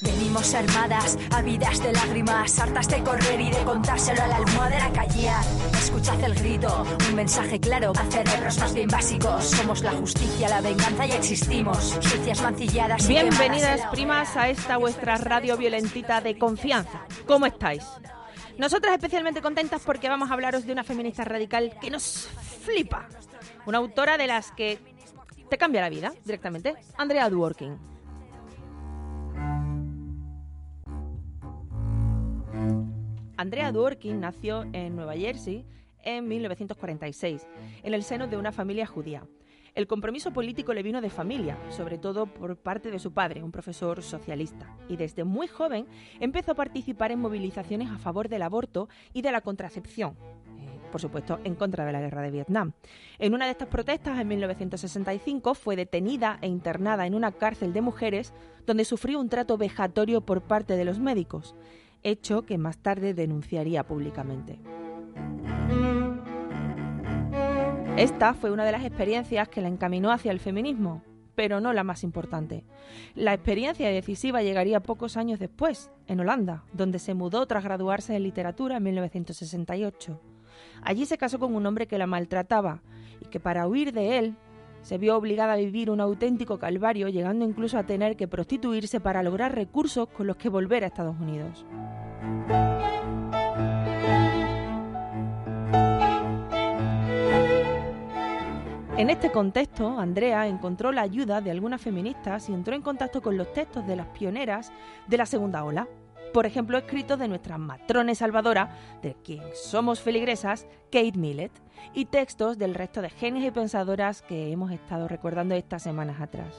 Venimos armadas, habidas de lágrimas, hartas de correr y de contárselo a la almohadera callar. Escuchad el grito, un mensaje claro a cerebros más bien básicos. Somos la justicia, la venganza y existimos. Sucias, mancilladas y Bienvenidas, primas, a esta vuestra radio violentita de confianza. ¿Cómo estáis? Nosotras especialmente contentas porque vamos a hablaros de una feminista radical que nos flipa. Una autora de las que te cambia la vida directamente, Andrea Dworkin. Andrea Dworkin nació en Nueva Jersey en 1946, en el seno de una familia judía. El compromiso político le vino de familia, sobre todo por parte de su padre, un profesor socialista, y desde muy joven empezó a participar en movilizaciones a favor del aborto y de la contracepción, eh, por supuesto, en contra de la guerra de Vietnam. En una de estas protestas, en 1965, fue detenida e internada en una cárcel de mujeres donde sufrió un trato vejatorio por parte de los médicos, hecho que más tarde denunciaría públicamente. Esta fue una de las experiencias que la encaminó hacia el feminismo, pero no la más importante. La experiencia decisiva llegaría pocos años después, en Holanda, donde se mudó tras graduarse en literatura en 1968. Allí se casó con un hombre que la maltrataba y que para huir de él se vio obligada a vivir un auténtico calvario, llegando incluso a tener que prostituirse para lograr recursos con los que volver a Estados Unidos. En este contexto, Andrea encontró la ayuda de algunas feministas y entró en contacto con los textos de las pioneras de la segunda ola. Por ejemplo, escritos de nuestra matrona salvadora, de quien somos feligresas, Kate Millett, y textos del resto de genios y pensadoras que hemos estado recordando estas semanas atrás.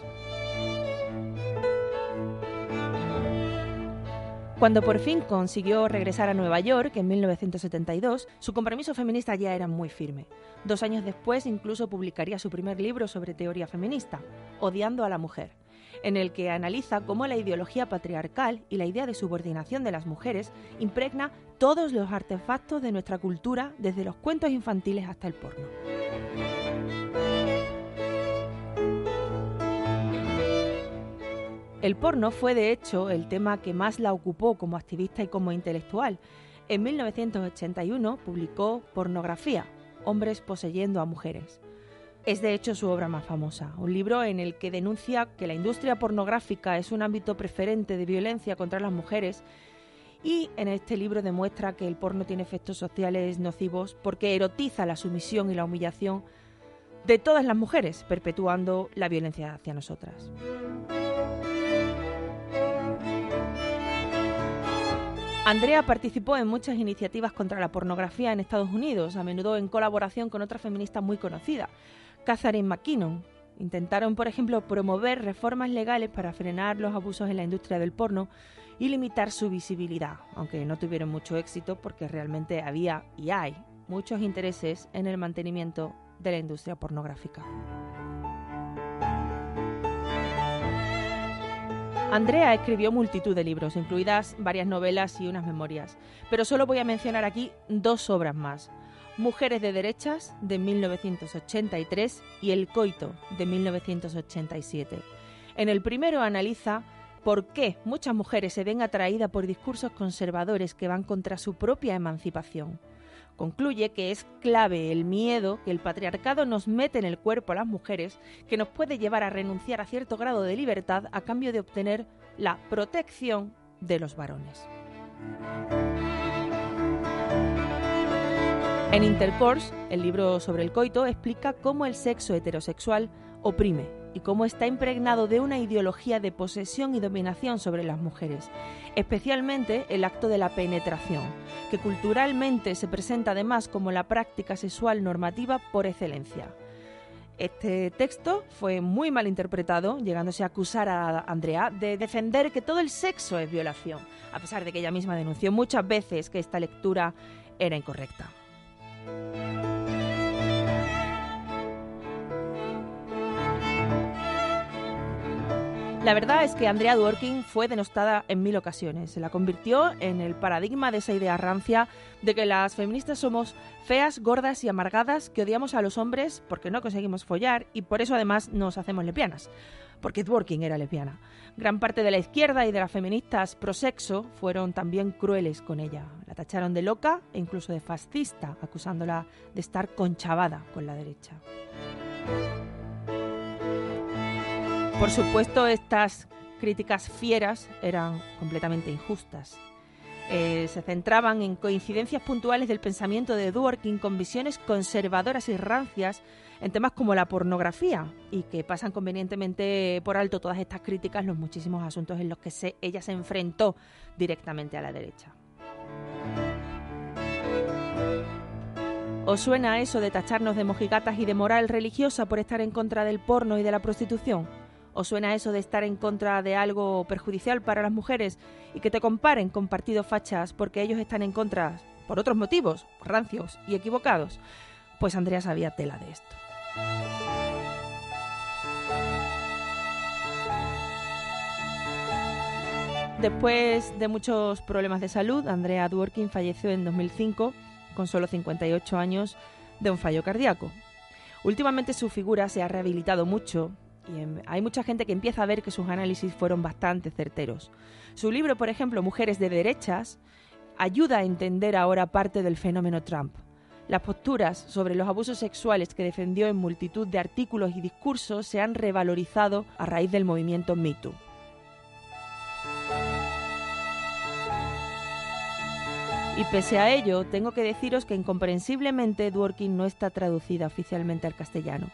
Cuando por fin consiguió regresar a Nueva York en 1972, su compromiso feminista ya era muy firme. Dos años después incluso publicaría su primer libro sobre teoría feminista, Odiando a la mujer, en el que analiza cómo la ideología patriarcal y la idea de subordinación de las mujeres impregna todos los artefactos de nuestra cultura, desde los cuentos infantiles hasta el porno. El porno fue de hecho el tema que más la ocupó como activista y como intelectual. En 1981 publicó Pornografía, Hombres poseyendo a mujeres. Es de hecho su obra más famosa, un libro en el que denuncia que la industria pornográfica es un ámbito preferente de violencia contra las mujeres y en este libro demuestra que el porno tiene efectos sociales nocivos porque erotiza la sumisión y la humillación de todas las mujeres, perpetuando la violencia hacia nosotras. Andrea participó en muchas iniciativas contra la pornografía en Estados Unidos, a menudo en colaboración con otra feminista muy conocida, Catherine McKinnon. Intentaron, por ejemplo, promover reformas legales para frenar los abusos en la industria del porno y limitar su visibilidad, aunque no tuvieron mucho éxito porque realmente había y hay muchos intereses en el mantenimiento de la industria pornográfica. Andrea escribió multitud de libros, incluidas varias novelas y unas memorias, pero solo voy a mencionar aquí dos obras más. Mujeres de Derechas, de 1983, y El Coito, de 1987. En el primero analiza por qué muchas mujeres se ven atraídas por discursos conservadores que van contra su propia emancipación. Concluye que es clave el miedo que el patriarcado nos mete en el cuerpo a las mujeres, que nos puede llevar a renunciar a cierto grado de libertad a cambio de obtener la protección de los varones. En Intercourse, el libro sobre el coito, explica cómo el sexo heterosexual oprime y cómo está impregnado de una ideología de posesión y dominación sobre las mujeres, especialmente el acto de la penetración, que culturalmente se presenta además como la práctica sexual normativa por excelencia. Este texto fue muy mal interpretado, llegándose a acusar a Andrea de defender que todo el sexo es violación, a pesar de que ella misma denunció muchas veces que esta lectura era incorrecta. La verdad es que Andrea Dworkin fue denostada en mil ocasiones. Se la convirtió en el paradigma de esa idea rancia de que las feministas somos feas, gordas y amargadas, que odiamos a los hombres porque no conseguimos follar y por eso además nos hacemos lesbianas. Porque Dworkin era lesbiana. Gran parte de la izquierda y de las feministas pro-sexo fueron también crueles con ella. La tacharon de loca e incluso de fascista, acusándola de estar conchavada con la derecha. Por supuesto, estas críticas fieras eran completamente injustas. Eh, se centraban en coincidencias puntuales del pensamiento de Dworkin con visiones conservadoras y rancias en temas como la pornografía y que pasan convenientemente por alto todas estas críticas los muchísimos asuntos en los que ella se enfrentó directamente a la derecha. ¿Os suena eso de tacharnos de mojigatas y de moral religiosa por estar en contra del porno y de la prostitución? ¿O suena eso de estar en contra de algo perjudicial para las mujeres y que te comparen con partidos fachas porque ellos están en contra por otros motivos, rancios y equivocados? Pues Andrea sabía tela de esto. Después de muchos problemas de salud, Andrea Dworkin falleció en 2005 con solo 58 años de un fallo cardíaco. Últimamente su figura se ha rehabilitado mucho y hay mucha gente que empieza a ver que sus análisis fueron bastante certeros. Su libro, por ejemplo, Mujeres de Derechas, ayuda a entender ahora parte del fenómeno Trump. Las posturas sobre los abusos sexuales que defendió en multitud de artículos y discursos se han revalorizado a raíz del movimiento MeToo. Y pese a ello, tengo que deciros que incomprensiblemente Dworkin no está traducida oficialmente al castellano.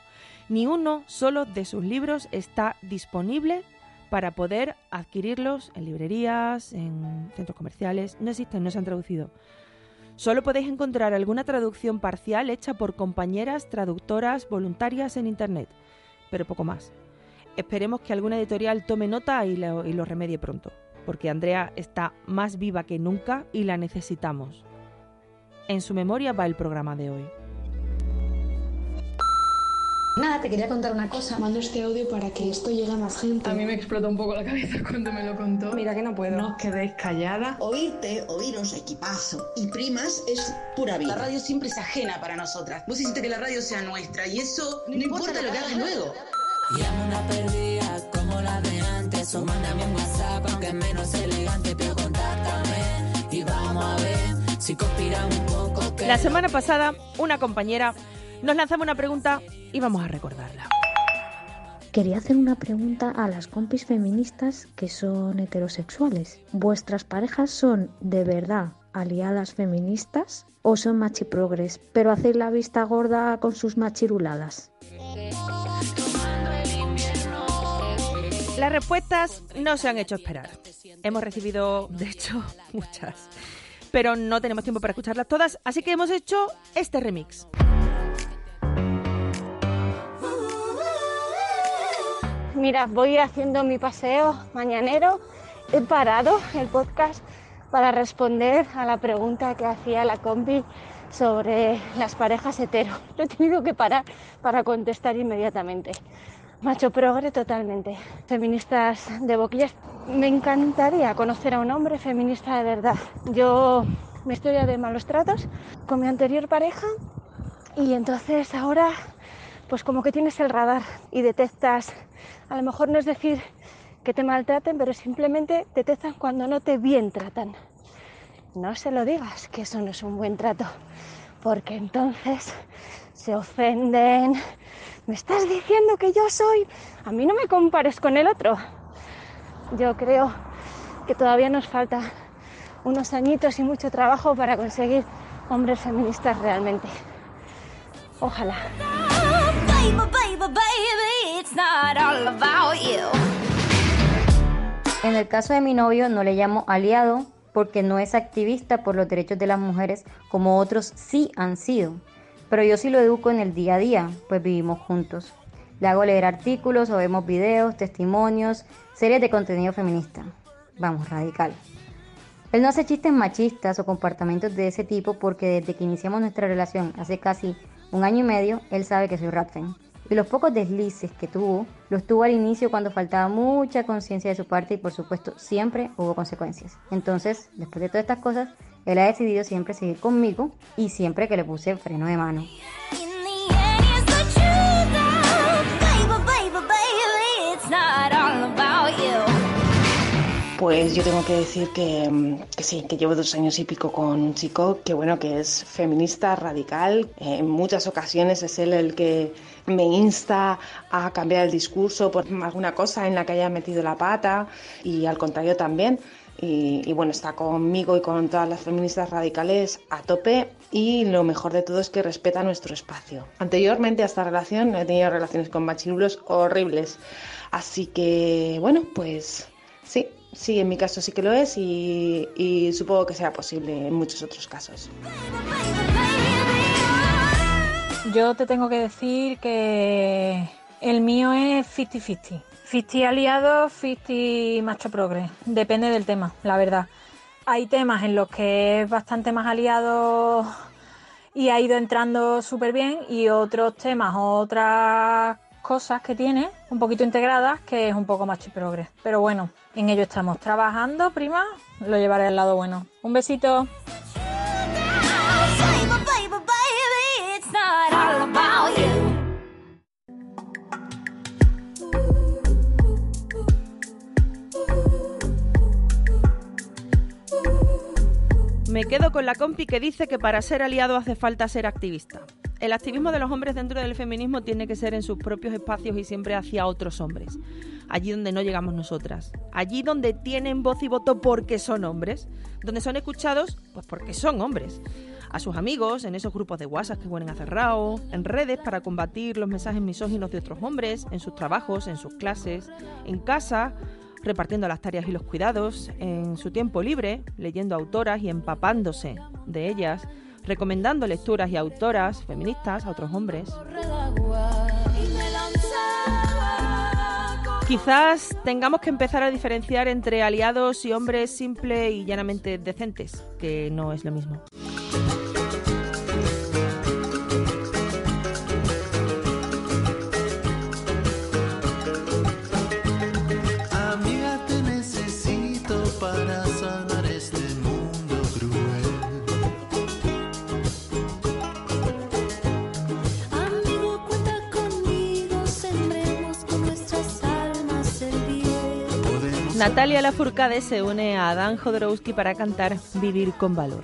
Ni uno solo de sus libros está disponible para poder adquirirlos en librerías, en centros comerciales. No existen, no se han traducido. Solo podéis encontrar alguna traducción parcial hecha por compañeras traductoras voluntarias en Internet, pero poco más. Esperemos que alguna editorial tome nota y lo, y lo remedie pronto, porque Andrea está más viva que nunca y la necesitamos. En su memoria va el programa de hoy. Nada, te quería contar una cosa. Mando este audio para que esto llegue a más gente. A mí me explotó un poco la cabeza cuando me lo contó. Mira que no puedo. No os quedéis calladas. Oírte, oíros, equipazo. Y primas es pura vida. La radio siempre es ajena para nosotras. Vos hiciste que la radio sea nuestra y eso no, no importa, lo que hagas luego. Llama una perdida antes o mándame un WhatsApp aunque es menos elegante pero contáctame y vamos a ver si conspiramos un poco que La semana pasada, una compañera nos lanzaba una pregunta y vamos a recordarla. Quería hacer una pregunta a las compis feministas que son heterosexuales. ¿Vuestras parejas son de verdad aliadas feministas o son machiprogres, pero hacéis la vista gorda con sus machiruladas? Las respuestas no se han hecho esperar. Hemos recibido, de hecho, muchas. Pero no tenemos tiempo para escucharlas todas, así que hemos hecho este remix. Mira, voy haciendo mi paseo mañanero. He parado el podcast para responder a la pregunta que hacía la compi sobre las parejas hetero. Lo he tenido que parar para contestar inmediatamente. Macho progre totalmente. Feministas de boquillas. Me encantaría conocer a un hombre feminista de verdad. Yo, mi historia de malos tratos con mi anterior pareja y entonces ahora pues como que tienes el radar y detectas, a lo mejor no es decir que te maltraten, pero simplemente detectan cuando no te bien tratan. No se lo digas, que eso no es un buen trato, porque entonces se ofenden. ¿Me estás diciendo que yo soy? A mí no me compares con el otro. Yo creo que todavía nos falta unos añitos y mucho trabajo para conseguir hombres feministas realmente. Ojalá. En el caso de mi novio no le llamo aliado porque no es activista por los derechos de las mujeres como otros sí han sido. Pero yo sí lo educo en el día a día, pues vivimos juntos. Le hago leer artículos o vemos videos, testimonios, series de contenido feminista. Vamos, radical. Él no hace chistes machistas o comportamientos de ese tipo porque desde que iniciamos nuestra relación hace casi un año y medio, él sabe que soy Ratfen y los pocos deslices que tuvo, los tuvo al inicio cuando faltaba mucha conciencia de su parte y por supuesto siempre hubo consecuencias. Entonces, después de todas estas cosas, él ha decidido siempre seguir conmigo y siempre que le puse freno de mano. Pues yo tengo que decir que, mm, que, sí, que llevo dos años y pico con un chico que bueno, que es feminista, radical. En muchas ocasiones es él el que me insta a cambiar el discurso por alguna cosa en la que haya metido la pata y al contrario también. Y, bueno, está conmigo y con todas las feministas radicales a tope y lo mejor de todo es que respeta nuestro espacio. Anteriormente a esta relación he tenido relaciones con machirulos horribles, así que bueno, pues sí, sí, en mi caso sí que lo es y, y supongo que sea posible en muchos otros casos. Yo te tengo que decir que el mío es 50-50. 50 aliados, 50 macho progres. Depende del tema, la verdad. Hay temas en los que es bastante más aliado y ha ido entrando súper bien y otros temas, otras cosas que tiene un poquito integradas que es un poco macho progres. Pero bueno, en ello estamos trabajando, prima. Lo llevaré al lado bueno. Un besito. Me quedo con la compi que dice que para ser aliado hace falta ser activista. El activismo de los hombres dentro del feminismo tiene que ser en sus propios espacios y siempre hacia otros hombres. Allí donde no llegamos nosotras. Allí donde tienen voz y voto porque son hombres. Donde son escuchados, pues porque son hombres a sus amigos, en esos grupos de WhatsApp que ponen a cerrado, en redes para combatir los mensajes misóginos de otros hombres, en sus trabajos, en sus clases, en casa, repartiendo las tareas y los cuidados, en su tiempo libre, leyendo autoras y empapándose de ellas, recomendando lecturas y autoras feministas a otros hombres. Quizás tengamos que empezar a diferenciar entre aliados y hombres simple y llanamente decentes, que no es lo mismo. Natalia Lafourcade se une a Dan Jodorowsky para cantar Vivir con Valor.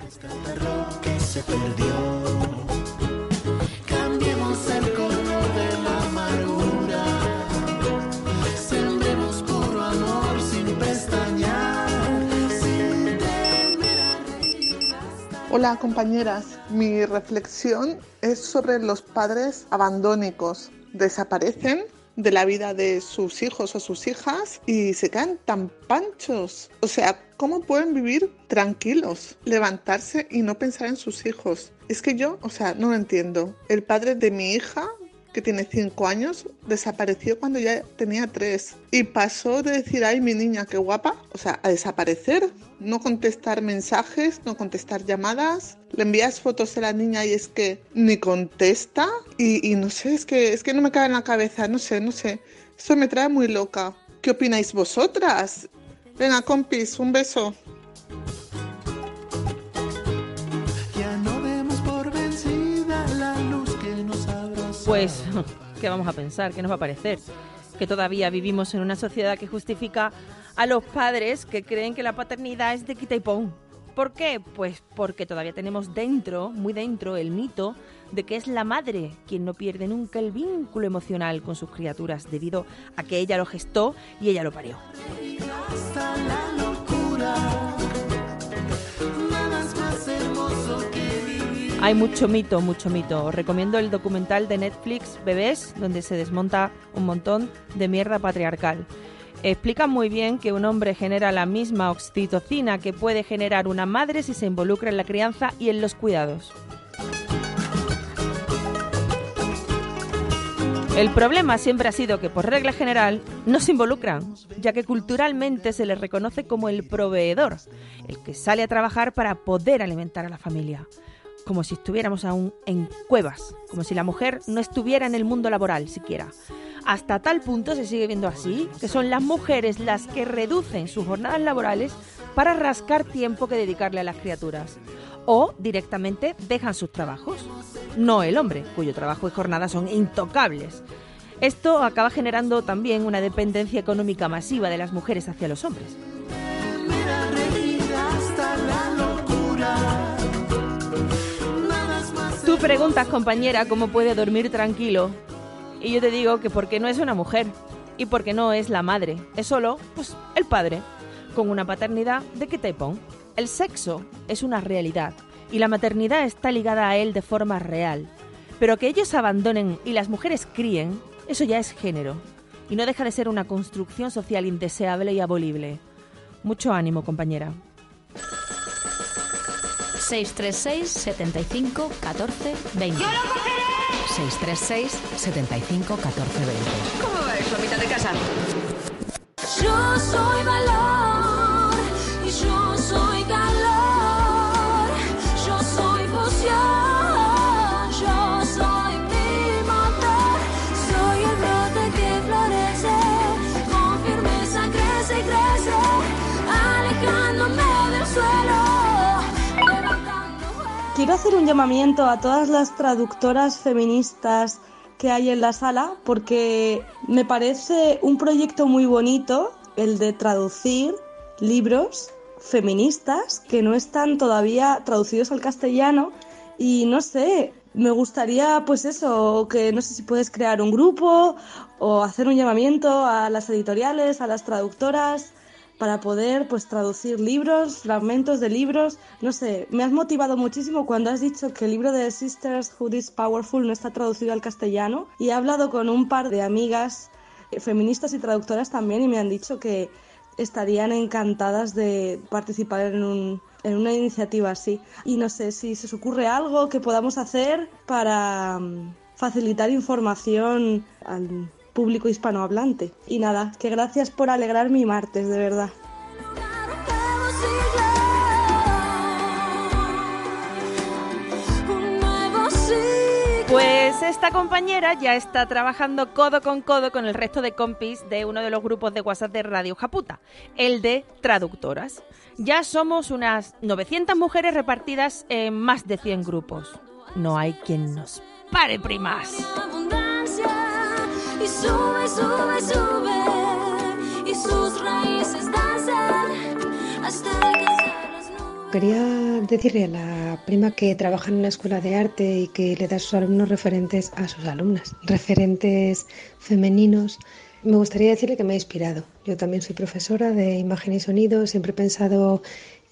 Hola compañeras, mi reflexión es sobre los padres abandónicos. Desaparecen de la vida de sus hijos o sus hijas y se quedan tan panchos. O sea, ¿cómo pueden vivir tranquilos, levantarse y no pensar en sus hijos? Es que yo, o sea, no lo entiendo. El padre de mi hija que tiene cinco años, desapareció cuando ya tenía tres. Y pasó de decir, ay, mi niña, qué guapa, o sea, a desaparecer. No contestar mensajes, no contestar llamadas. Le envías fotos a la niña y es que ni contesta. Y, no sé, es que, es que no me cabe en la cabeza, no sé, no sé. Eso me trae muy loca. ¿Qué opináis vosotras? Venga, compis, un beso. Pues, ¿qué vamos a pensar? ¿Qué nos va a parecer? Que todavía vivimos en una sociedad que justifica a los padres que creen que la paternidad es de quita y pon. ¿Por qué? Pues porque todavía tenemos dentro, muy dentro, el mito de que es la madre quien no pierde nunca el vínculo emocional con sus criaturas debido a que ella lo gestó y ella lo parió. Hay mucho mito, mucho mito. Os recomiendo el documental de Netflix Bebés, donde se desmonta un montón de mierda patriarcal. Explica muy bien que un hombre genera la misma oxitocina que puede generar una madre si se involucra en la crianza y en los cuidados. El problema siempre ha sido que, por regla general, no se involucran, ya que culturalmente se les reconoce como el proveedor, el que sale a trabajar para poder alimentar a la familia, como si estuviéramos aún en cuevas, como si la mujer no estuviera en el mundo laboral siquiera. Hasta tal punto se sigue viendo así, que son las mujeres las que reducen sus jornadas laborales para rascar tiempo que dedicarle a las criaturas, o directamente dejan sus trabajos no el hombre, cuyo trabajo y jornada son intocables. Esto acaba generando también una dependencia económica masiva de las mujeres hacia los hombres. Tú preguntas, compañera, cómo puede dormir tranquilo. Y yo te digo que porque no es una mujer y porque no es la madre, es solo pues, el padre, con una paternidad de qué tipo. El sexo es una realidad y la maternidad está ligada a él de forma real. Pero que ellos abandonen y las mujeres críen, eso ya es género. Y no deja de ser una construcción social indeseable y abolible. Mucho ánimo, compañera. 636 75 14 20. ¡Yo lo cogeré! 636 75 14 20. ¿Cómo va eso mitad de casa? Yo soy valor Hacer un llamamiento a todas las traductoras feministas que hay en la sala porque me parece un proyecto muy bonito el de traducir libros feministas que no están todavía traducidos al castellano. Y no sé, me gustaría pues eso, que no sé si puedes crear un grupo o hacer un llamamiento a las editoriales, a las traductoras para poder pues traducir libros, fragmentos de libros, no sé, me has motivado muchísimo cuando has dicho que el libro de Sisters Who is Powerful no está traducido al castellano y he hablado con un par de amigas eh, feministas y traductoras también y me han dicho que estarían encantadas de participar en un en una iniciativa así. Y no sé si se os ocurre algo que podamos hacer para mm, facilitar información al público hispanohablante. Y nada, que gracias por alegrar mi martes, de verdad. Pues esta compañera ya está trabajando codo con codo con el resto de compis de uno de los grupos de WhatsApp de Radio Japuta, el de traductoras. Ya somos unas 900 mujeres repartidas en más de 100 grupos. No hay quien nos pare, primas. Y sube, sube, sube. Y sus raíces danzan hasta. Quería decirle a la prima que trabaja en una escuela de arte y que le da a sus alumnos referentes a sus alumnas, referentes femeninos. Me gustaría decirle que me ha inspirado. Yo también soy profesora de imagen y sonido, siempre he pensado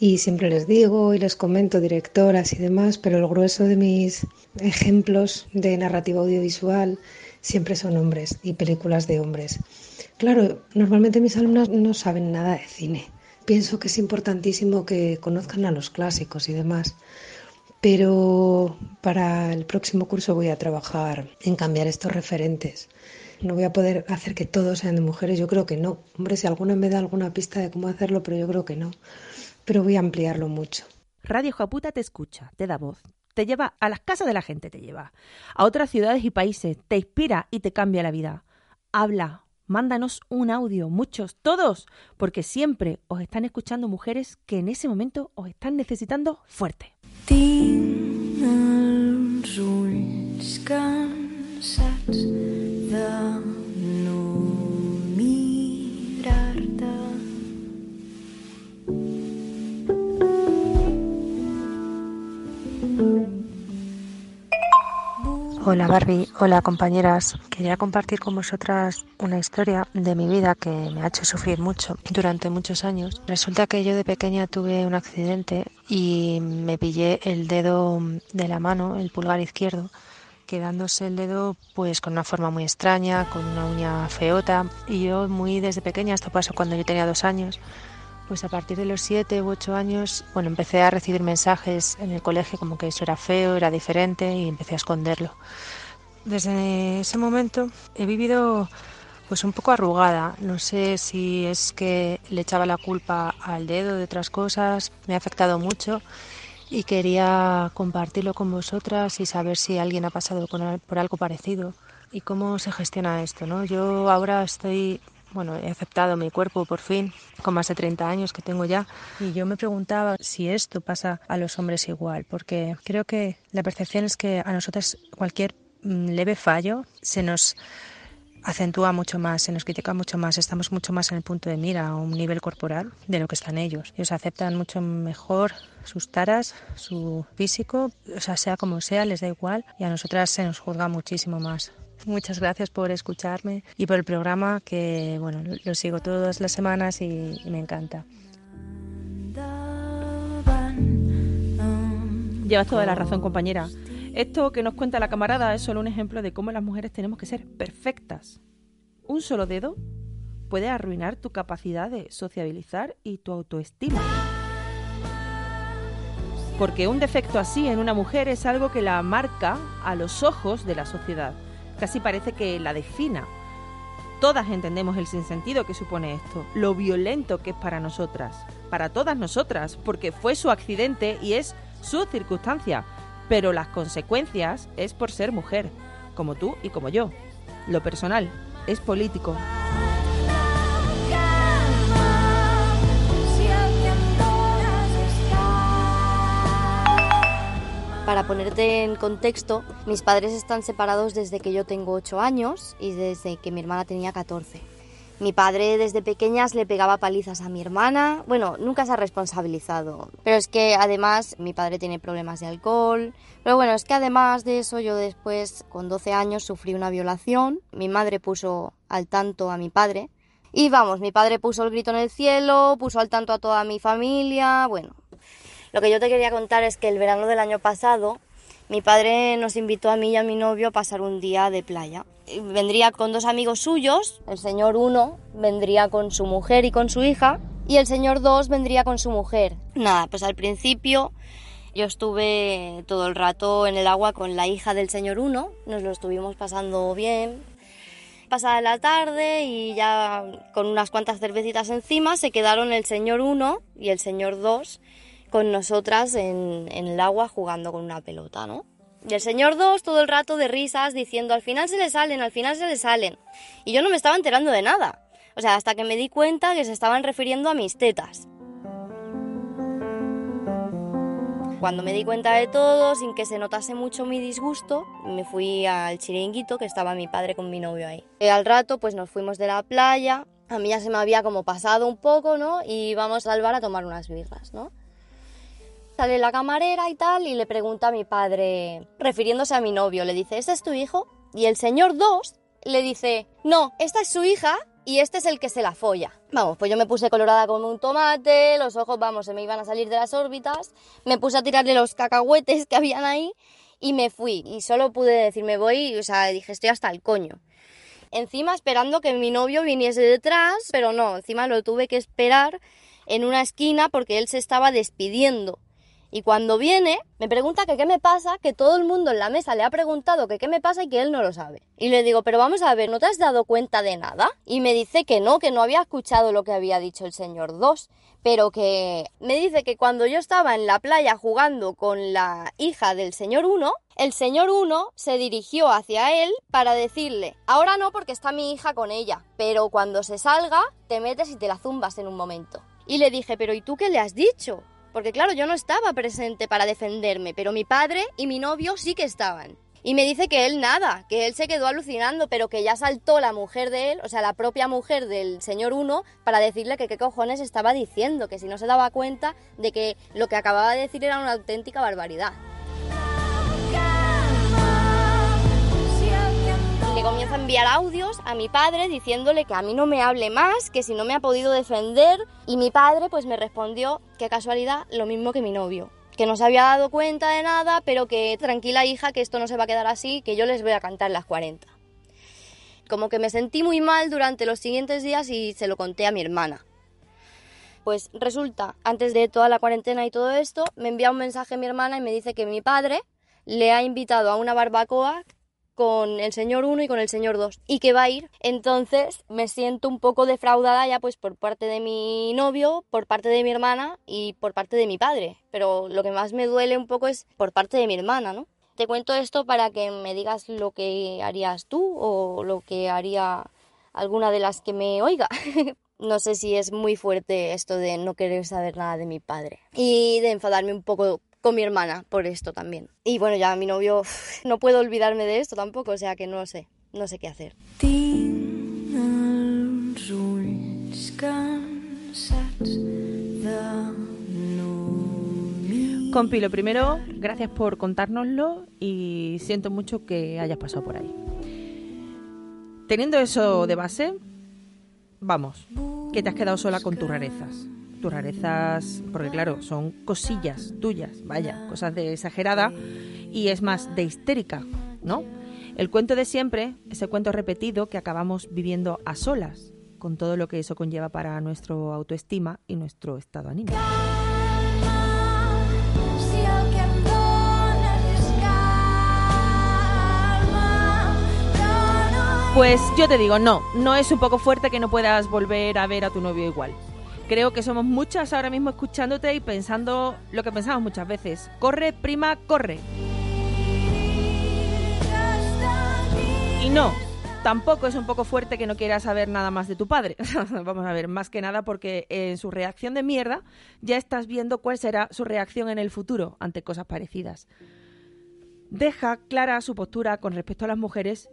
y siempre les digo y les comento directoras y demás, pero el grueso de mis ejemplos de narrativa audiovisual siempre son hombres y películas de hombres. Claro, normalmente mis alumnas no saben nada de cine. Pienso que es importantísimo que conozcan a los clásicos y demás. Pero para el próximo curso voy a trabajar en cambiar estos referentes. No voy a poder hacer que todos sean de mujeres, yo creo que no. Hombre, si alguna me da alguna pista de cómo hacerlo, pero yo creo que no. Pero voy a ampliarlo mucho. Radio Japuta te escucha, te da voz, te lleva a las casas de la gente, te lleva a otras ciudades y países, te inspira y te cambia la vida. Habla, mándanos un audio, muchos, todos, porque siempre os están escuchando mujeres que en ese momento os están necesitando fuerte. Hola Barbie, hola compañeras. Quería compartir con vosotras una historia de mi vida que me ha hecho sufrir mucho durante muchos años. Resulta que yo de pequeña tuve un accidente y me pillé el dedo de la mano, el pulgar izquierdo, quedándose el dedo pues con una forma muy extraña, con una uña feota. Y yo muy desde pequeña, esto pasó cuando yo tenía dos años, pues a partir de los siete u ocho años, bueno, empecé a recibir mensajes en el colegio como que eso era feo, era diferente y empecé a esconderlo. Desde ese momento he vivido pues un poco arrugada. No sé si es que le echaba la culpa al dedo de otras cosas, me ha afectado mucho y quería compartirlo con vosotras y saber si alguien ha pasado por algo parecido y cómo se gestiona esto, ¿no? Yo ahora estoy bueno, he aceptado mi cuerpo por fin, con más de 30 años que tengo ya, y yo me preguntaba si esto pasa a los hombres igual, porque creo que la percepción es que a nosotros cualquier mm, leve fallo se nos acentúa mucho más, se nos critica mucho más, estamos mucho más en el punto de mira a un nivel corporal de lo que están ellos. Ellos aceptan mucho mejor sus taras, su físico, o sea, sea como sea, les da igual y a nosotras se nos juzga muchísimo más. Muchas gracias por escucharme y por el programa que bueno, lo sigo todas las semanas y, y me encanta. Llevas toda la razón, compañera. Esto que nos cuenta la camarada es solo un ejemplo de cómo las mujeres tenemos que ser perfectas. Un solo dedo puede arruinar tu capacidad de sociabilizar y tu autoestima. Porque un defecto así en una mujer es algo que la marca a los ojos de la sociedad casi parece que la defina. Todas entendemos el sinsentido que supone esto, lo violento que es para nosotras, para todas nosotras, porque fue su accidente y es su circunstancia, pero las consecuencias es por ser mujer, como tú y como yo. Lo personal es político. Para ponerte en contexto, mis padres están separados desde que yo tengo 8 años y desde que mi hermana tenía 14. Mi padre desde pequeñas le pegaba palizas a mi hermana. Bueno, nunca se ha responsabilizado. Pero es que además mi padre tiene problemas de alcohol. Pero bueno, es que además de eso yo después, con 12 años, sufrí una violación. Mi madre puso al tanto a mi padre. Y vamos, mi padre puso el grito en el cielo, puso al tanto a toda mi familia. Bueno, lo que yo te quería contar es que el verano del año pasado mi padre nos invitó a mí y a mi novio a pasar un día de playa. Vendría con dos amigos suyos, el señor 1 vendría con su mujer y con su hija y el señor 2 vendría con su mujer. Nada, pues al principio yo estuve todo el rato en el agua con la hija del señor 1, nos lo estuvimos pasando bien. Pasada la tarde y ya con unas cuantas cervecitas encima se quedaron el señor 1 y el señor 2 con nosotras en, el agua jugando con una pelota, ¿no? Y el señor 2 todo el rato de risas diciendo al final se le salen, al final se le salen. Y yo no me estaba enterando de nada. O sea, hasta que me di cuenta que se estaban refiriendo a mis tetas. Cuando me di cuenta de todo, sin que se notase mucho mi disgusto, me fui al chiringuito que estaba mi padre con mi novio ahí. Y al rato, pues nos fuimos de la playa. A mí ya se me había como pasado un poco, ¿no? Y vamos al bar a tomar unas birras, ¿no? Sale la camarera y tal y le pregunta a mi padre, refiriéndose a mi novio, le dice, ¿este es tu hijo? Y el señor 2 le dice, no, esta es su hija y este es el que se la folla. Vamos, pues yo me puse colorada como un tomate, los ojos, vamos, se me iban a salir de las órbitas, me puse a tirarle los cacahuetes que habían ahí y me fui. Y solo pude decir, me voy, o sea, dije, estoy hasta el coño. Encima esperando que mi novio viniese detrás, pero no, encima lo tuve que esperar en una esquina porque él se estaba despidiendo. Y cuando viene, me pregunta que qué me pasa, que todo el mundo en la mesa le ha preguntado que qué me pasa y que él no lo sabe. Y le digo, pero vamos a ver, ¿no te has dado cuenta de nada? Y me dice que no, que no había escuchado lo que había dicho el señor 2, pero que me dice que cuando yo estaba en la playa jugando con la hija del señor 1, el señor 1 se dirigió hacia él para decirle, ahora no porque está mi hija con ella, pero cuando se salga, te metes y te la zumbas en un momento. Y le dije, pero ¿y tú qué le has dicho? Porque claro, yo no estaba presente para defenderme, pero mi padre y mi novio sí que estaban. Y me dice que él nada, que él se quedó alucinando, pero que ya saltó la mujer de él, o sea, la propia mujer del señor uno, para decirle que qué cojones estaba diciendo, que si no se daba cuenta de que lo que acababa de decir era una auténtica barbaridad. Empieza a enviar audios a mi padre diciéndole que a mí no me hable más, que si no me ha podido defender. Y mi padre pues me respondió, qué casualidad, lo mismo que mi novio. Que no se había dado cuenta de nada, pero que tranquila hija, que esto no se va a quedar así, que yo les voy a cantar las 40. Como que me sentí muy mal durante los siguientes días y se lo conté a mi hermana. Pues resulta, antes de toda la cuarentena y todo esto, me envía un mensaje mi hermana y me dice que mi padre le ha invitado a una barbacoa con el señor 1 y con el señor 2 y que va a ir. Entonces me siento un poco defraudada ya pues por parte de mi novio, por parte de mi hermana y por parte de mi padre. Pero lo que más me duele un poco es por parte de mi hermana, ¿no? Te cuento esto para que me digas lo que harías tú o lo que haría alguna de las que me oiga. no sé si es muy fuerte esto de no querer saber nada de mi padre y de enfadarme un poco con mi hermana por esto también. Y bueno, ya mi novio, no puedo olvidarme de esto tampoco, o sea que no sé, no sé qué hacer. Compi, lo primero, gracias por contárnoslo y siento mucho que hayas pasado por ahí. Teniendo eso de base, vamos, que te has quedado sola con tus rarezas tus rarezas, porque claro, son cosillas tuyas, vaya, cosas de exagerada y es más de histérica, ¿no? El cuento de siempre, ese cuento repetido que acabamos viviendo a solas, con todo lo que eso conlleva para nuestro autoestima y nuestro estado anímico. Pues yo te digo, no, no es un poco fuerte que no puedas volver a ver a tu novio igual. Creo que somos muchas ahora mismo escuchándote y pensando lo que pensamos muchas veces. Corre, prima, corre. Y no, tampoco es un poco fuerte que no quieras saber nada más de tu padre. Vamos a ver, más que nada porque en su reacción de mierda ya estás viendo cuál será su reacción en el futuro ante cosas parecidas. Deja clara su postura con respecto a las mujeres,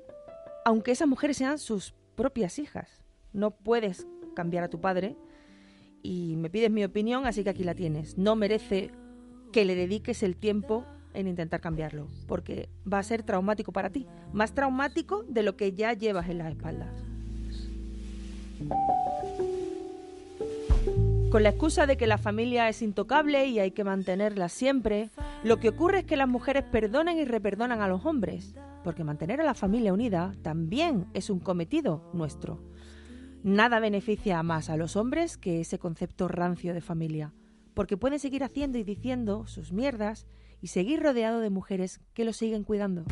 aunque esas mujeres sean sus propias hijas. No puedes cambiar a tu padre y me pides mi opinión, así que aquí la tienes. No merece que le dediques el tiempo en intentar cambiarlo, porque va a ser traumático para ti, más traumático de lo que ya llevas en las espaldas. Con la excusa de que la familia es intocable y hay que mantenerla siempre, lo que ocurre es que las mujeres perdonan y reperdonan a los hombres, porque mantener a la familia unida también es un cometido nuestro. Nada beneficia más a los hombres que ese concepto rancio de familia, porque pueden seguir haciendo y diciendo sus mierdas y seguir rodeado de mujeres que lo siguen cuidando.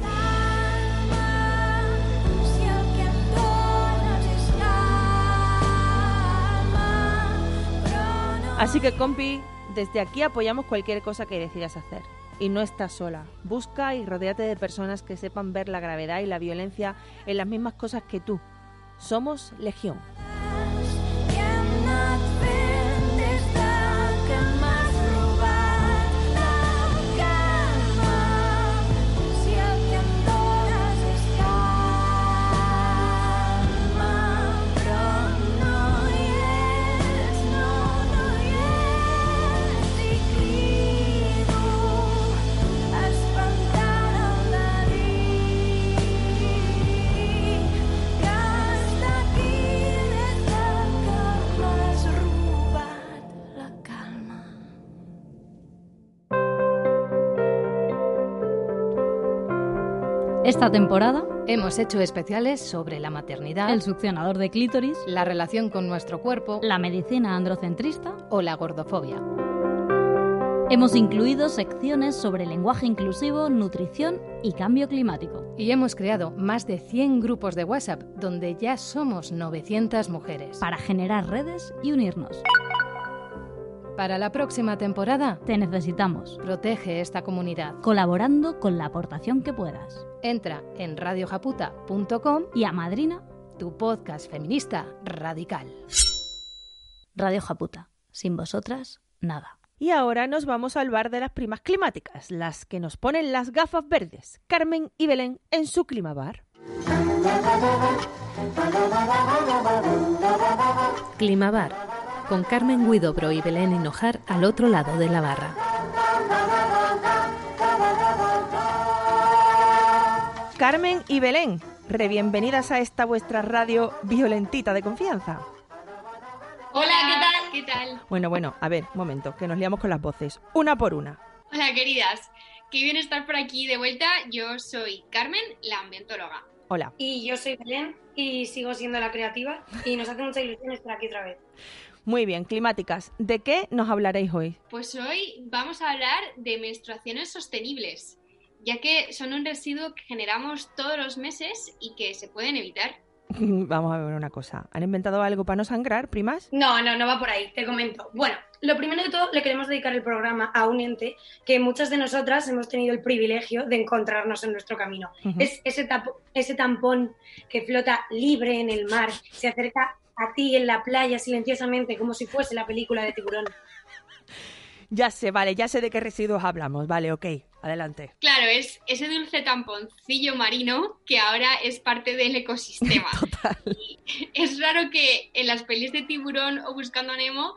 Así que, compi, desde aquí apoyamos cualquier cosa que decidas hacer. Y no estás sola. Busca y rodéate de personas que sepan ver la gravedad y la violencia en las mismas cosas que tú. Somos Legión. Esta temporada hemos hecho especiales sobre la maternidad, el succionador de clítoris, la relación con nuestro cuerpo, la medicina androcentrista o la gordofobia. Hemos incluido secciones sobre lenguaje inclusivo, nutrición y cambio climático. Y hemos creado más de 100 grupos de WhatsApp donde ya somos 900 mujeres. Para generar redes y unirnos. Para la próxima temporada te necesitamos. Protege esta comunidad. Colaborando con la aportación que puedas. Entra en radiojaputa.com y a Madrina, tu podcast feminista radical. Radio Japuta. Sin vosotras, nada. Y ahora nos vamos al bar de las primas climáticas, las que nos ponen las gafas verdes, Carmen y Belén en su climabar. Climabar con Carmen Guidobro y Belén Hinojar al otro lado de la barra. Carmen y Belén, re bienvenidas a esta vuestra radio violentita de confianza. Hola, ¿qué tal? ¿Qué tal? Bueno, bueno, a ver, un momento, que nos liamos con las voces. Una por una. Hola, queridas. Qué bien estar por aquí de vuelta. Yo soy Carmen, la ambientóloga. Hola. Y yo soy Belén y sigo siendo la creativa y nos hace mucha ilusión estar aquí otra vez. Muy bien, climáticas. ¿De qué nos hablaréis hoy? Pues hoy vamos a hablar de menstruaciones sostenibles, ya que son un residuo que generamos todos los meses y que se pueden evitar. Vamos a ver una cosa. ¿Han inventado algo para no sangrar, primas? No, no, no va por ahí, te comento. Bueno, lo primero de todo, le queremos dedicar el programa a un ente que muchas de nosotras hemos tenido el privilegio de encontrarnos en nuestro camino. Es ese, tapo- ese tampón que flota libre en el mar, se acerca a ti en la playa silenciosamente, como si fuese la película de tiburón. Ya sé, vale, ya sé de qué residuos hablamos. Vale, ok, adelante. Claro, es ese dulce tamponcillo marino que ahora es parte del ecosistema. Y es raro que en las pelis de tiburón o buscando a Nemo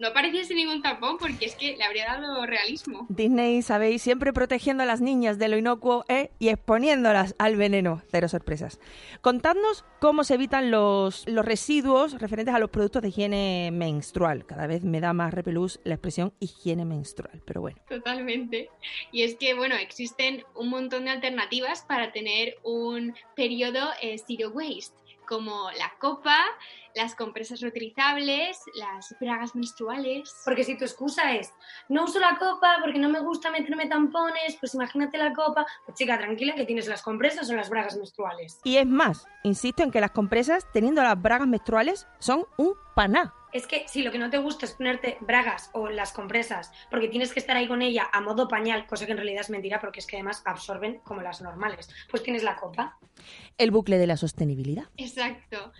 no apareciese ningún tampón porque es que le habría dado realismo. Disney, sabéis, siempre protegiendo a las niñas de lo inocuo ¿eh? y exponiéndolas al veneno. Cero sorpresas. Contadnos cómo se evitan los, los residuos referentes a los productos de higiene menstrual. Cada vez me da más repelús la expresión higiene menstrual, pero bueno. Totalmente. Y es que, bueno, existen un montón de alternativas para tener un periodo eh, zero waste, como la copa, las compresas reutilizables, las bragas menstruales. Porque si tu excusa es, no uso la copa porque no me gusta meterme tampones, pues imagínate la copa. Pues chica, tranquila que tienes las compresas o las bragas menstruales. Y es más, insisto en que las compresas, teniendo las bragas menstruales, son un paná. Es que si lo que no te gusta es ponerte bragas o las compresas porque tienes que estar ahí con ella a modo pañal, cosa que en realidad es mentira porque es que además absorben como las normales, pues tienes la copa. El bucle de la sostenibilidad. Exacto.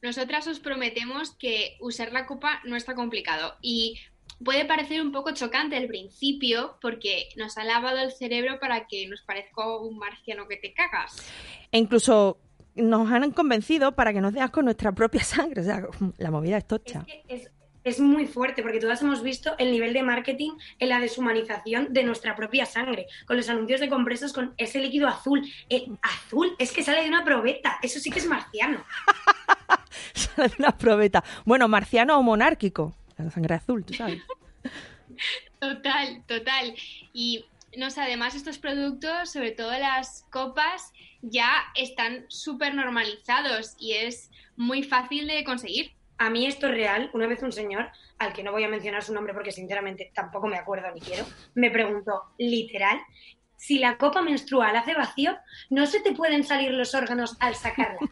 Nosotras os prometemos que usar la copa no está complicado y puede parecer un poco chocante al principio porque nos ha lavado el cerebro para que nos parezca un marciano que te cagas. E incluso nos han convencido para que nos veas con nuestra propia sangre. O sea, la movida es tocha. Es, es muy fuerte porque todas hemos visto el nivel de marketing en la deshumanización de nuestra propia sangre, con los anuncios de compresas con ese líquido azul. Eh, azul, es que sale de una probeta, eso sí que es marciano. Sale de una probeta. Bueno, marciano o monárquico. La sangre azul, tú sabes. Total, total. Y no sé, además estos productos, sobre todo las copas, ya están súper normalizados y es muy fácil de conseguir. A mí esto es real. Una vez un señor, al que no voy a mencionar su nombre porque sinceramente tampoco me acuerdo ni quiero, me preguntó, literal, si la copa menstrual hace vacío, ¿no se te pueden salir los órganos al sacarla?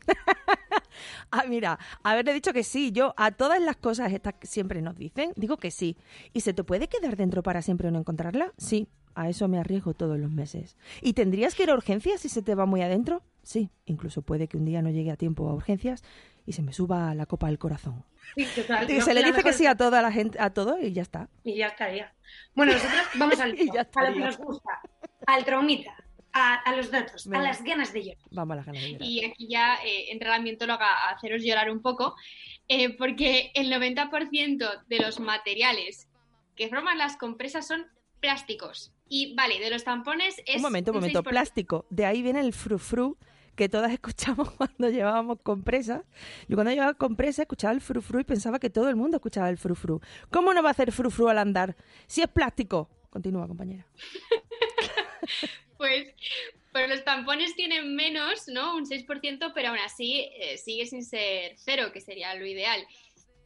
Ah, mira, haberle dicho que sí. Yo a todas las cosas estas que siempre nos dicen, digo que sí. ¿Y se te puede quedar dentro para siempre o no encontrarla? Sí, a eso me arriesgo todos los meses. ¿Y tendrías que ir a urgencias si se te va muy adentro? Sí, incluso puede que un día no llegue a tiempo a urgencias y se me suba la copa al corazón. Sí, total, Y no, se le dice que sí a toda la gente, a todo y ya está. Y ya estaría. Bueno, nosotros vamos al lío, a lo que nos gusta, al traumita, a, a los datos, a las ganas de llorar. Vamos a las ganas de llorar. Y aquí ya eh, entra la ambientóloga a haceros llorar un poco, eh, porque el 90% de los materiales que forman las compresas son plásticos. Y vale, de los tampones es Un momento, un momento, 6%. plástico. De ahí viene el frufru que todas escuchamos cuando llevábamos compresas. Yo cuando llevaba compresas escuchaba el frufru y pensaba que todo el mundo escuchaba el frufru. ¿Cómo no va a hacer frufru al andar? Si es plástico. Continúa, compañera. Pues, pues los tampones tienen menos, ¿no? Un 6%, pero aún así eh, sigue sin ser cero, que sería lo ideal.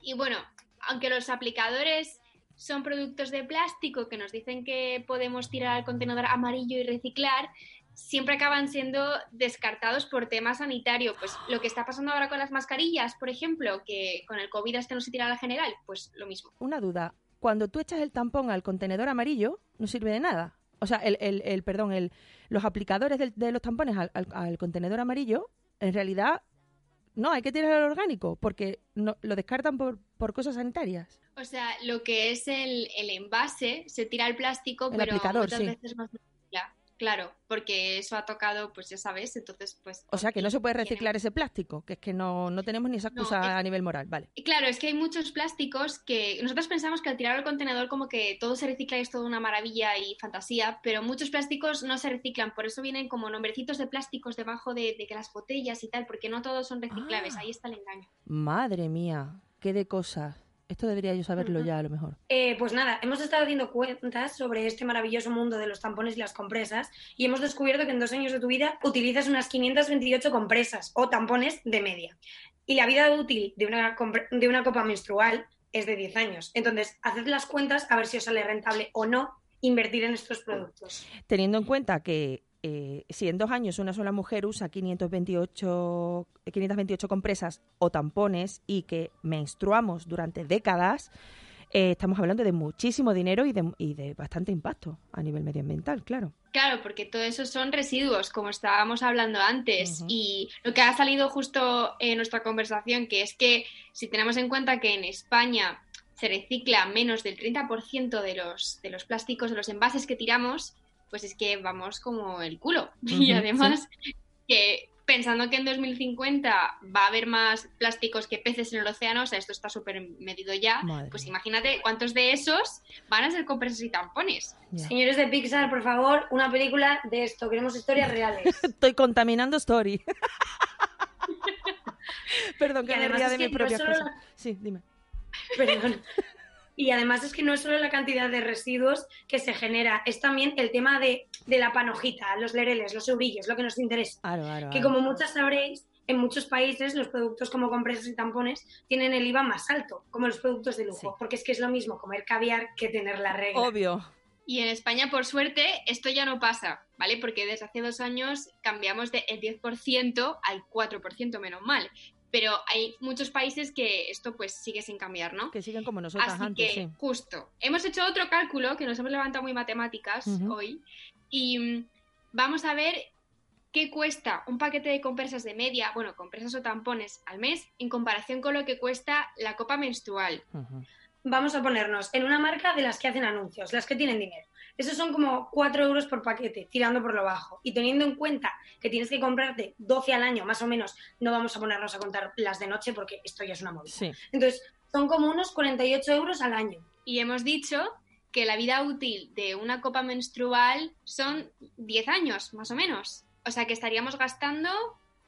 Y bueno, aunque los aplicadores son productos de plástico que nos dicen que podemos tirar al contenedor amarillo y reciclar, siempre acaban siendo descartados por tema sanitario. Pues lo que está pasando ahora con las mascarillas, por ejemplo, que con el COVID este no se tira a la general, pues lo mismo. Una duda. Cuando tú echas el tampón al contenedor amarillo, no sirve de nada. O sea, el, el, el- perdón, el, los aplicadores de los tampones al contenedor amarillo, en realidad, no, hay que tirar el orgánico, porque no, lo descartan por, por cosas sanitarias. O sea, lo que es el, el envase se tira al plástico, El pero muchas sí. veces recicla. Claro, porque eso ha tocado, pues ya sabes, entonces pues... O sea, que no se puede reciclar ese plástico, que es que no, no tenemos ni esa excusa a nivel moral, vale. Claro, es que hay muchos plásticos que nosotros pensamos que al tirar al contenedor como que todo se recicla y es toda una maravilla y fantasía, pero muchos plásticos no se reciclan, por eso vienen como nombrecitos de plásticos debajo de, de que las botellas y tal, porque no todos son reciclables, Ah. ahí está el engaño. Madre mía, qué de cosas. Esto debería yo saberlo ya a lo mejor. Eh, pues nada, hemos estado haciendo cuentas sobre este maravilloso mundo de los tampones y las compresas y hemos descubierto que en dos años de tu vida utilizas unas 528 compresas o tampones de media. Y la vida útil de una, de una copa menstrual es de 10 años. Entonces, haced las cuentas a ver si os sale rentable o no invertir en estos productos. Teniendo en cuenta que eh, si en dos años una sola mujer usa 528, 528 compresas o tampones y que menstruamos durante décadas, eh, estamos hablando de muchísimo dinero y de, y de bastante impacto a nivel medioambiental, claro. Claro, porque todo eso son residuos, como estábamos hablando antes. Y lo que ha salido justo en nuestra conversación, que es que si tenemos en cuenta que en España se recicla menos del 30% de los, de los plásticos, de los envases que tiramos, pues es que vamos como el culo. y además, que pensando que en 2050 va a haber más plásticos que peces en el océano, o sea, esto está súper medido ya, Madre pues imagínate cuántos de esos van a ser compresas y tampones. Señores de Pixar, por favor, una película de esto. Queremos historias reales. Estoy contaminando story. Perdón, que Y me ría de que mis no propias solo cosas. la- Sí, dime. Perdón. Y además es que no es solo la cantidad de residuos que se genera, es también el tema de, de la panojita, los lereles, los eurillos, lo que nos interesa. Aro, aro, Que aro. como muchas sabréis, en muchos países los productos como compresas y tampones tienen el IVA más alto, como los productos de lujo, porque es que es lo mismo comer caviar que tener la regla. Obvio. Y en España, por suerte, esto ya no pasa, ¿vale? Porque desde hace dos años cambiamos del 10% al 4%, menos mal. Pero hay muchos países que esto pues sigue sin cambiar, ¿no? Que siguen como nosotras Así antes, que, sí. justo, hemos hecho otro cálculo que nos hemos levantado muy matemáticas hoy y mm, vamos a ver qué cuesta un paquete de compresas de media, bueno, compresas o tampones al mes en comparación con lo que cuesta la copa menstrual. Vamos a ponernos en una marca de las que hacen anuncios, las que tienen dinero. Esos son como 4 euros por paquete, tirando por lo bajo. Y teniendo en cuenta que tienes que comprarte 12 al año, más o menos, no vamos a ponernos a contar las de noche porque esto ya es una movida. Sí. Entonces, son como unos 48 euros al año. Y hemos dicho que la vida útil de una copa menstrual son 10 años, más o menos. O sea que estaríamos gastando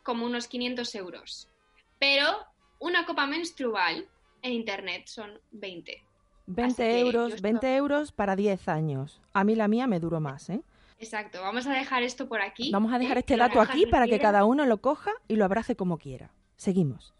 como unos 500 euros. Pero una copa menstrual en Internet son 20. 20 que euros, yo esto- 20 euros para 10 años. A mí la mía me duró más, ¿eh? Exacto, vamos a dejar esto por aquí. Vamos a dejar ¿eh? este dato aquí para que cada uno lo coja y lo abrace como quiera. Seguimos.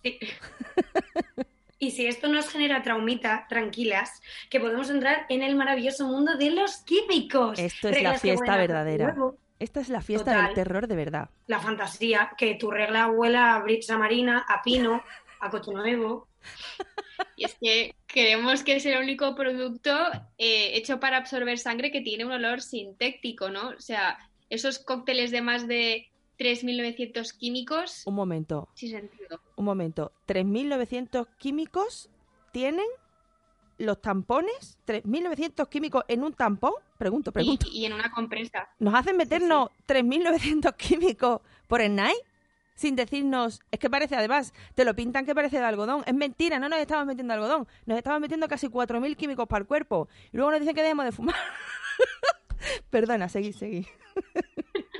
Y si esto nos genera traumita, tranquilas, que podemos entrar en el maravilloso mundo de los químicos. Esto es la Reglas fiesta verdadera. Esta es la fiesta Total. del terror de verdad. La fantasía, que tu regla huela a brisa marina, a pino, a coto nuevo. Y es que creemos que es el único producto eh, hecho para absorber sangre que tiene un olor sintético, ¿no? O sea, esos cócteles de más de 3.900 químicos, Un momento, sin sentido. un momento. 3.900 químicos tienen los tampones. 3.900 químicos en un tampón. Pregunto, pregunto. y en una compresa. ¿Nos hacen meternos 3.900 químicos por el night? Sin decirnos, es que parece, además, te lo pintan que parece de algodón. Es mentira, no nos estamos metiendo algodón. Nos estamos metiendo casi 4.000 químicos para el cuerpo. Y luego nos dicen que dejemos de fumar. Perdona, seguí, seguí.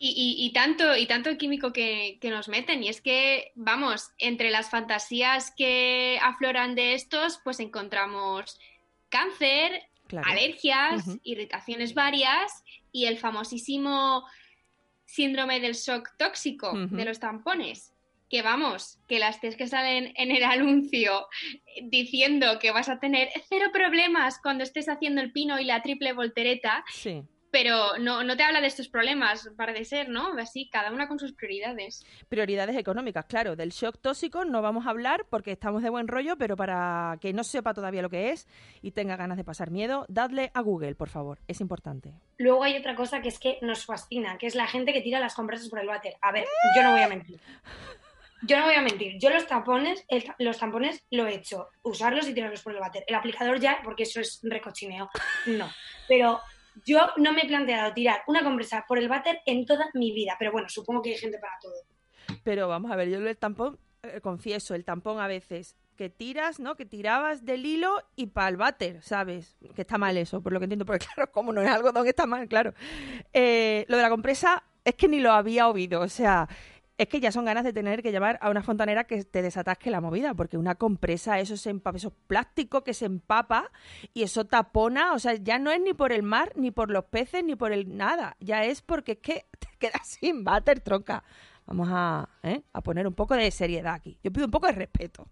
Y, y- y tanto, y tanto químico que, que nos meten. Y es que, vamos, entre las fantasías que afloran de estos, pues encontramos cáncer, Claro. alergias, irritaciones varias y el famosísimo síndrome del shock tóxico de los tampones. Que vamos, que las tres que salen en el anuncio diciendo que vas a tener cero problemas cuando estés haciendo el pino y la triple voltereta, Sí. Pero no, no te habla de estos problemas, parece ser, ¿no? Así, cada una con sus prioridades. Prioridades económicas, claro. Del shock tóxico no vamos a hablar porque estamos de buen rollo, pero para que no sepa todavía lo que es y tenga ganas de pasar miedo, dadle a Google, por favor. Es importante. Luego hay otra cosa que es que nos fascina, que es la gente que tira las compresas por el váter. A ver, yo no voy a mentir. Yo no voy a mentir. Yo los tampones, el- los tampones lo he hecho. Usarlos y tirarlos por el váter. El aplicador ya, porque eso es recochineo. No. Pero Yo no me he planteado tirar una compresa por el váter en toda mi vida, pero bueno, supongo que hay gente para todo. Pero vamos a ver, yo el tampón, eh, confieso, el tampón a veces que tiras, ¿no? Que tirabas del hilo y para el váter, ¿sabes? Que está mal eso, por lo que entiendo, porque claro, como no es algodón, está mal, claro. Eh, lo de la compresa es que ni lo había oído, o sea, es que ya son ganas de tener que llamar a una fontanera que te desatasque la movida, porque una compresa, eso se empapa, eso es plástico que se empapa y eso tapona, o sea, ya no es ni por el mar, ni por los peces, ni por el nada, ya es porque es que te quedas sin váter, tronca. Vamos a, ¿eh? a poner un poco de seriedad aquí. Yo pido un poco de respeto.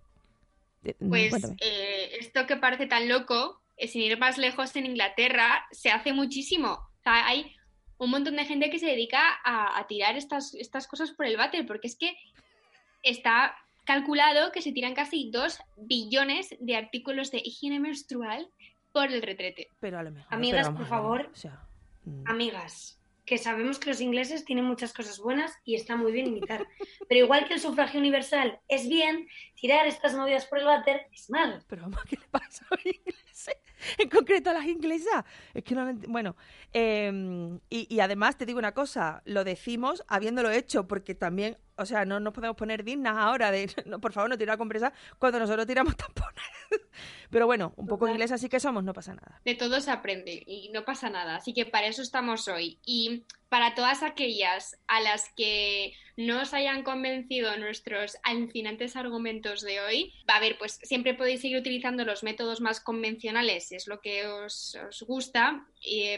Mm, pues eh, esto que parece tan loco, eh, sin ir más lejos en Inglaterra, se hace muchísimo. O sea, hay un montón de gente que se dedica a, tirar estas, estas cosas por el váter, porque es que está calculado que se tiran casi dos billones de artículos de higiene menstrual por el retrete. Pero a lo mejor. Amigas, por favor. Mm. Amigas, que sabemos que los ingleses tienen muchas cosas buenas y está muy bien imitar. Pero igual que el sufragio universal es bien, tirar estas movidas por el váter es mal. Pero vamos, ¿qué le pasa a los ingleses? En concreto a las inglesas. Es que no lo Bueno, em, y, y además te digo una cosa, lo decimos habiéndolo hecho, porque también o sea, no nos podemos poner dignas ahora de, no, por favor, no tirar compresa cuando nosotros tiramos tampones. Pero bueno, un poco inglés así que somos, no pasa nada. De todo se aprende y no pasa nada. Así que para eso estamos hoy. Y para todas aquellas a las que no os hayan convencido nuestros alucinantes argumentos de hoy, a ver, pues siempre podéis seguir utilizando los métodos más convencionales, si es lo que os, gusta,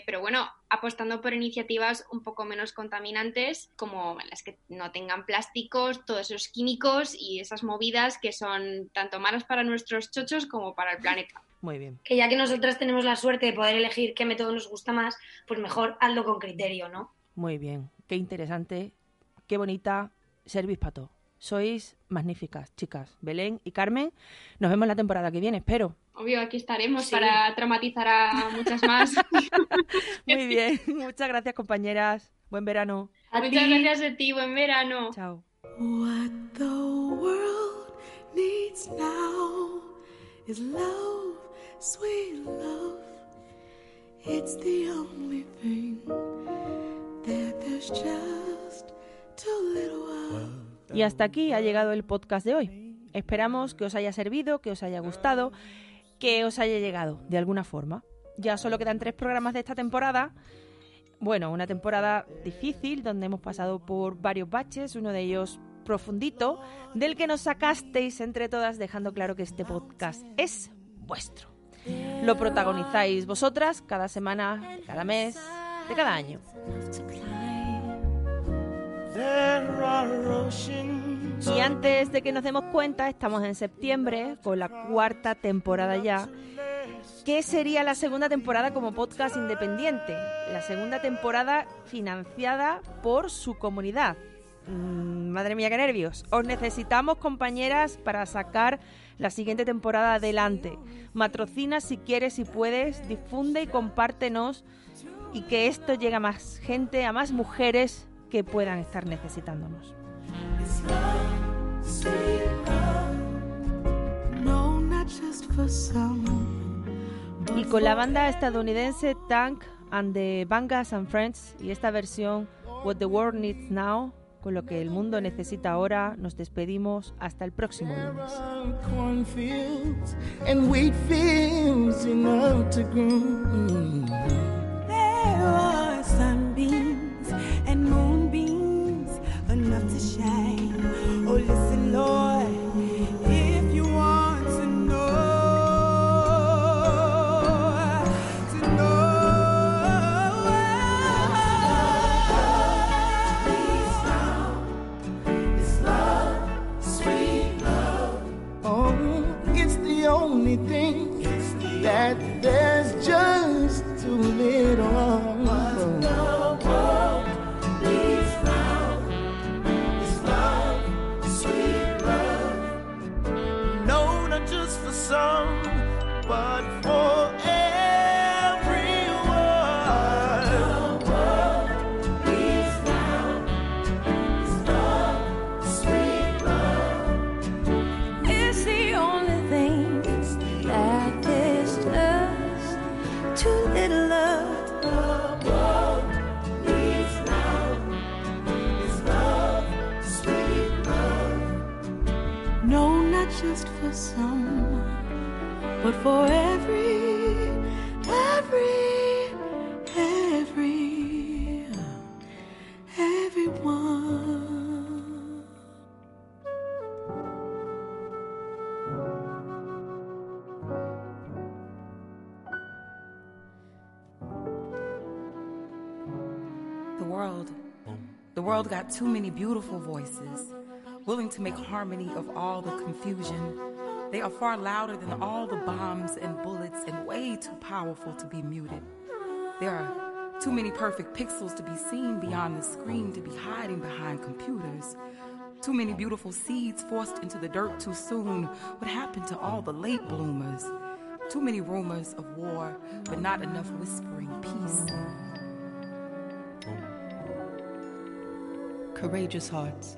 pero bueno, apostando por iniciativas un poco menos contaminantes, como las que no tengan plásticos, todos esos químicos y esas movidas que son tanto malas para nuestros chochos como para el planeta. Muy bien. Que ya que nosotras tenemos la suerte de poder elegir qué método nos gusta más, pues mejor hazlo con criterio, ¿no? Muy bien. Qué interesante, qué bonita Servis Pato. Sois magníficas, chicas. Belén y Carmen, nos vemos la temporada que viene, espero. Obvio, aquí estaremos para traumatizar a muchas más. Muy bien, muchas gracias compañeras. Buen verano. muchas gracias a ti, buen verano. Chao. What the world needs now is love, sweet love. It's the only thing Y hasta aquí ha llegado el podcast de hoy. Esperamos que os haya servido, que os haya gustado que os haya llegado de alguna forma. Ya solo quedan tres programas de esta temporada. Bueno, una temporada difícil donde hemos pasado por varios baches, uno de ellos profundito, del que nos sacasteis entre todas dejando claro que este podcast es vuestro. Lo protagonizáis vosotras cada semana, cada mes, de cada año. Y antes de que nos demos cuenta, estamos en septiembre con la cuarta temporada ya. ¿Qué sería la segunda temporada como podcast independiente? La segunda temporada financiada por su comunidad. Mm, madre mía, qué nervios. Os necesitamos, compañeras, para sacar la siguiente temporada adelante. Matrocina si quieres, si puedes, difunde y compártenos y que esto llegue a más gente, a más mujeres que puedan estar necesitándonos. Y con la banda estadounidense Tank and the Bangas and Friends y esta versión What the World Needs Now, con lo que el mundo necesita ahora, nos despedimos hasta el próximo lunes. there are sunbeams and moonbeams enough to shine. World got too many beautiful voices, willing to make harmony of all the confusion. They are far louder than all the bombs and bullets and way too powerful to be muted. There are too many perfect pixels to be seen beyond the screen to be hiding behind computers. Too many beautiful seeds forced into the dirt too soon. What happened to all the late bloomers? Too many rumors of war, but not enough whispering peace. Courageous hearts,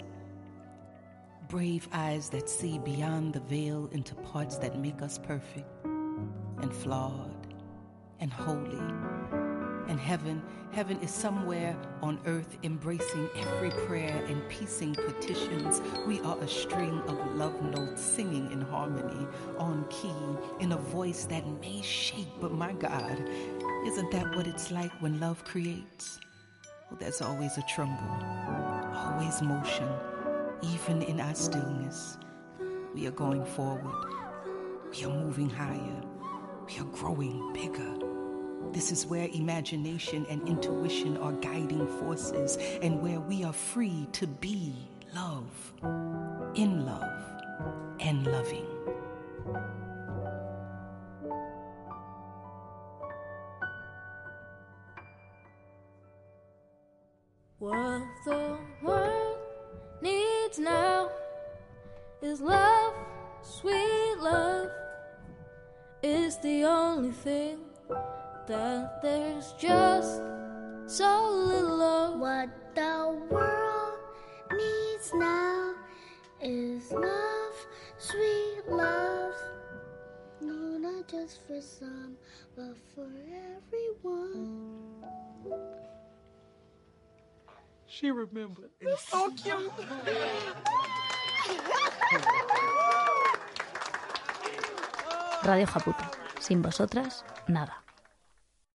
brave eyes that see beyond the veil into parts that make us perfect and flawed and holy. And heaven, heaven is somewhere on earth embracing every prayer and piecing petitions. We are a string of love notes singing in harmony, on key, in a voice that may shake, but my God, isn't that what it's like when love creates? There's always a tremble, always motion, even in our stillness. We are going forward. We are moving higher. We are growing bigger. This is where imagination and intuition are guiding forces and where we are free to be love, in love, and loving. What the world needs now is love, sweet love. Is the only thing that there's just so little of. What the world needs now is love, sweet love. No, not just for some, but for everyone. She remembered. It's so cute. Radio Japuto. Sin vosotras, nada.